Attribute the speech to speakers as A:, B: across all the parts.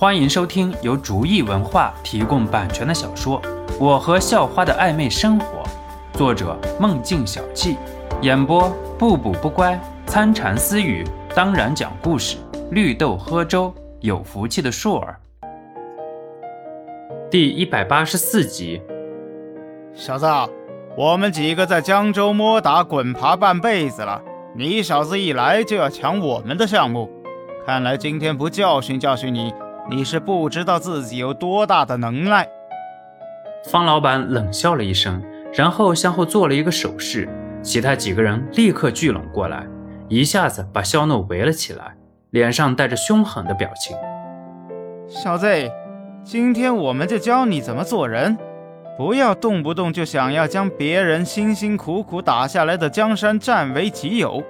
A: 欢迎收听由竹意文化提供版权的小说《我和校花的暧昧生活》，作者梦境小憩，演播不补不乖、参禅私语，当然讲故事，绿豆喝粥，有福气的硕儿。第一百八十四集，
B: 小子，我们几个在江州摸打滚爬半辈子了，你小子一来就要抢我们的项目，看来今天不教训教训你。你是不知道自己有多大的能耐。
A: 方老板冷笑了一声，然后向后做了一个手势，其他几个人立刻聚拢过来，一下子把肖诺围了起来，脸上带着凶狠的表情。
B: 小子，今天我们就教你怎么做人，不要动不动就想要将别人辛辛苦苦打下来的江山占为己有。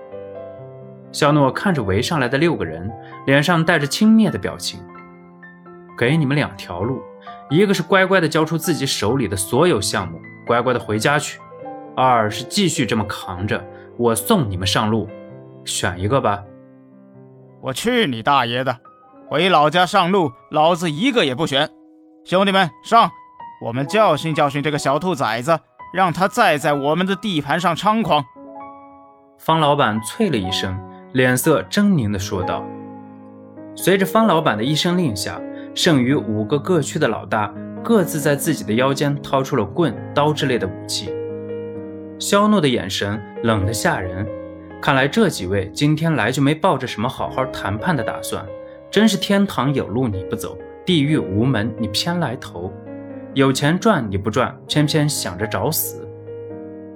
A: 肖诺看着围上来的六个人，脸上带着轻蔑的表情。给你们两条路，一个是乖乖的交出自己手里的所有项目，乖乖的回家去；二是继续这么扛着，我送你们上路，选一个吧。
B: 我去你大爷的！回老家上路，老子一个也不选。兄弟们上，我们教训教训这个小兔崽子，让他再在我们的地盘上猖狂。
A: 方老板啐了一声，脸色狰狞地说道。随着方老板的一声令下。剩余五个各区的老大各自在自己的腰间掏出了棍、刀之类的武器。肖诺的眼神冷得吓人，看来这几位今天来就没抱着什么好好谈判的打算，真是天堂有路你不走，地狱无门你偏来投，有钱赚你不赚，偏偏想着找死。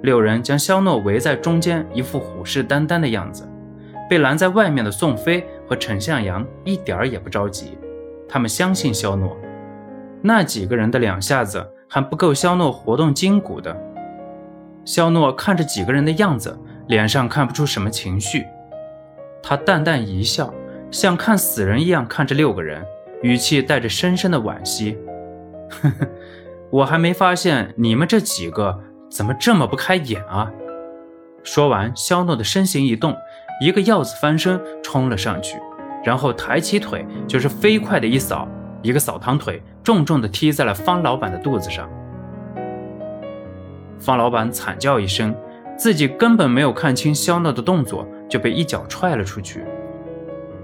A: 六人将肖诺围在中间，一副虎视眈眈的样子。被拦在外面的宋飞和陈向阳一点儿也不着急。他们相信肖诺，那几个人的两下子还不够肖诺活动筋骨的。肖诺看着几个人的样子，脸上看不出什么情绪，他淡淡一笑，像看死人一样看着六个人，语气带着深深的惋惜：“呵呵，我还没发现你们这几个怎么这么不开眼啊！”说完，肖诺的身形一动，一个鹞子翻身冲了上去。然后抬起腿，就是飞快的一扫，一个扫堂腿，重重的踢在了方老板的肚子上。方老板惨叫一声，自己根本没有看清肖诺的动作，就被一脚踹了出去。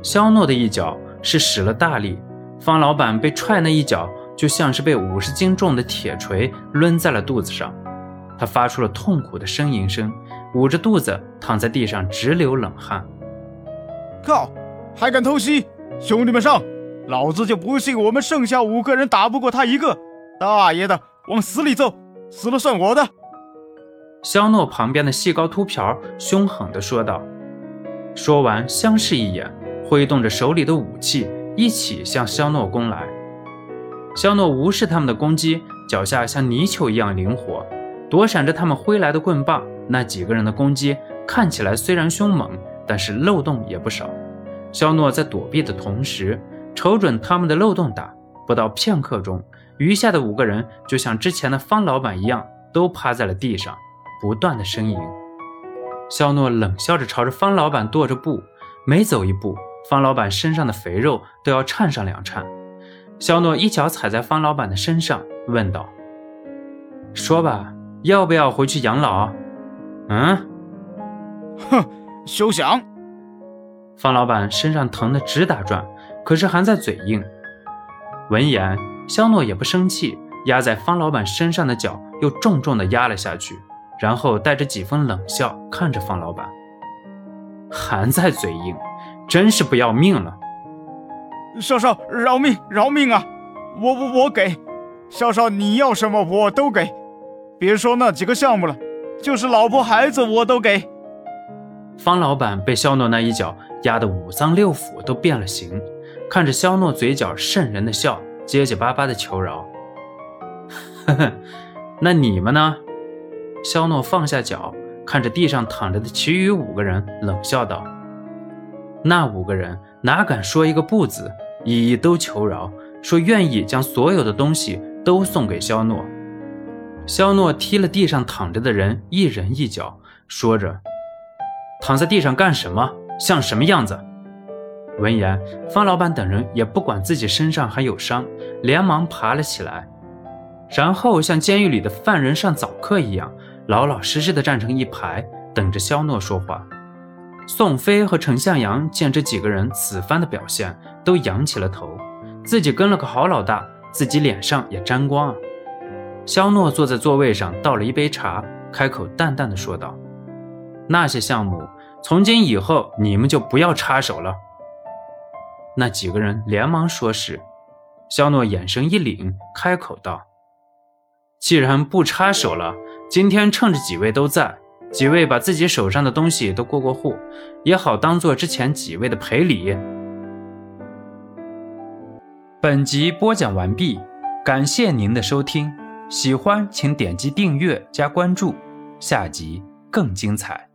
A: 肖诺的一脚是使了大力，方老板被踹那一脚，就像是被五十斤重的铁锤抡在了肚子上，他发出了痛苦的呻吟声，捂着肚子躺在地上直流冷汗。
B: 靠！还敢偷袭！兄弟们上！老子就不信我们剩下五个人打不过他一个！大爷的，往死里揍！死了算我的！
A: 肖诺旁边的细高秃瓢凶狠地说道。说完，相视一眼，挥动着手里的武器，一起向肖诺攻来。肖诺无视他们的攻击，脚下像泥鳅一样灵活，躲闪着他们挥来的棍棒。那几个人的攻击看起来虽然凶猛，但是漏洞也不少。肖诺在躲避的同时，瞅准他们的漏洞打。不到片刻钟，余下的五个人就像之前的方老板一样，都趴在了地上，不断的呻吟。肖诺冷笑着朝着方老板跺着步，每走一步，方老板身上的肥肉都要颤上两颤。肖诺一脚踩在方老板的身上，问道：“说吧，要不要回去养老？”“
B: 嗯。”“哼，休想！”
A: 方老板身上疼得直打转，可是还在嘴硬。闻言，肖诺也不生气，压在方老板身上的脚又重重地压了下去，然后带着几分冷笑看着方老板，还在嘴硬，真是不要命了。
B: 少少，饶命，饶命啊！我我我给，少少你要什么我都给，别说那几个项目了，就是老婆孩子我都给。
A: 方老板被肖诺那一脚。压得五脏六腑都变了形，看着肖诺嘴角渗人的笑，结结巴巴的求饶。呵呵，那你们呢？肖诺放下脚，看着地上躺着的其余五个人，冷笑道：“那五个人哪敢说一个不字，一一都求饶，说愿意将所有的东西都送给肖诺。”肖诺踢了地上躺着的人一人一脚，说着：“躺在地上干什么？”像什么样子？闻言，方老板等人也不管自己身上还有伤，连忙爬了起来，然后像监狱里的犯人上早课一样，老老实实的站成一排，等着肖诺说话。宋飞和陈向阳见这几个人此番的表现，都仰起了头，自己跟了个好老大，自己脸上也沾光啊。肖诺坐在座位上，倒了一杯茶，开口淡淡的说道：“那些项目，从今以后你们就不要插手了。”那几个人连忙说是，肖诺眼神一凛，开口道：“既然不插手了，今天趁着几位都在，几位把自己手上的东西都过过户，也好当做之前几位的赔礼。”本集播讲完毕，感谢您的收听，喜欢请点击订阅加关注，下集更精彩。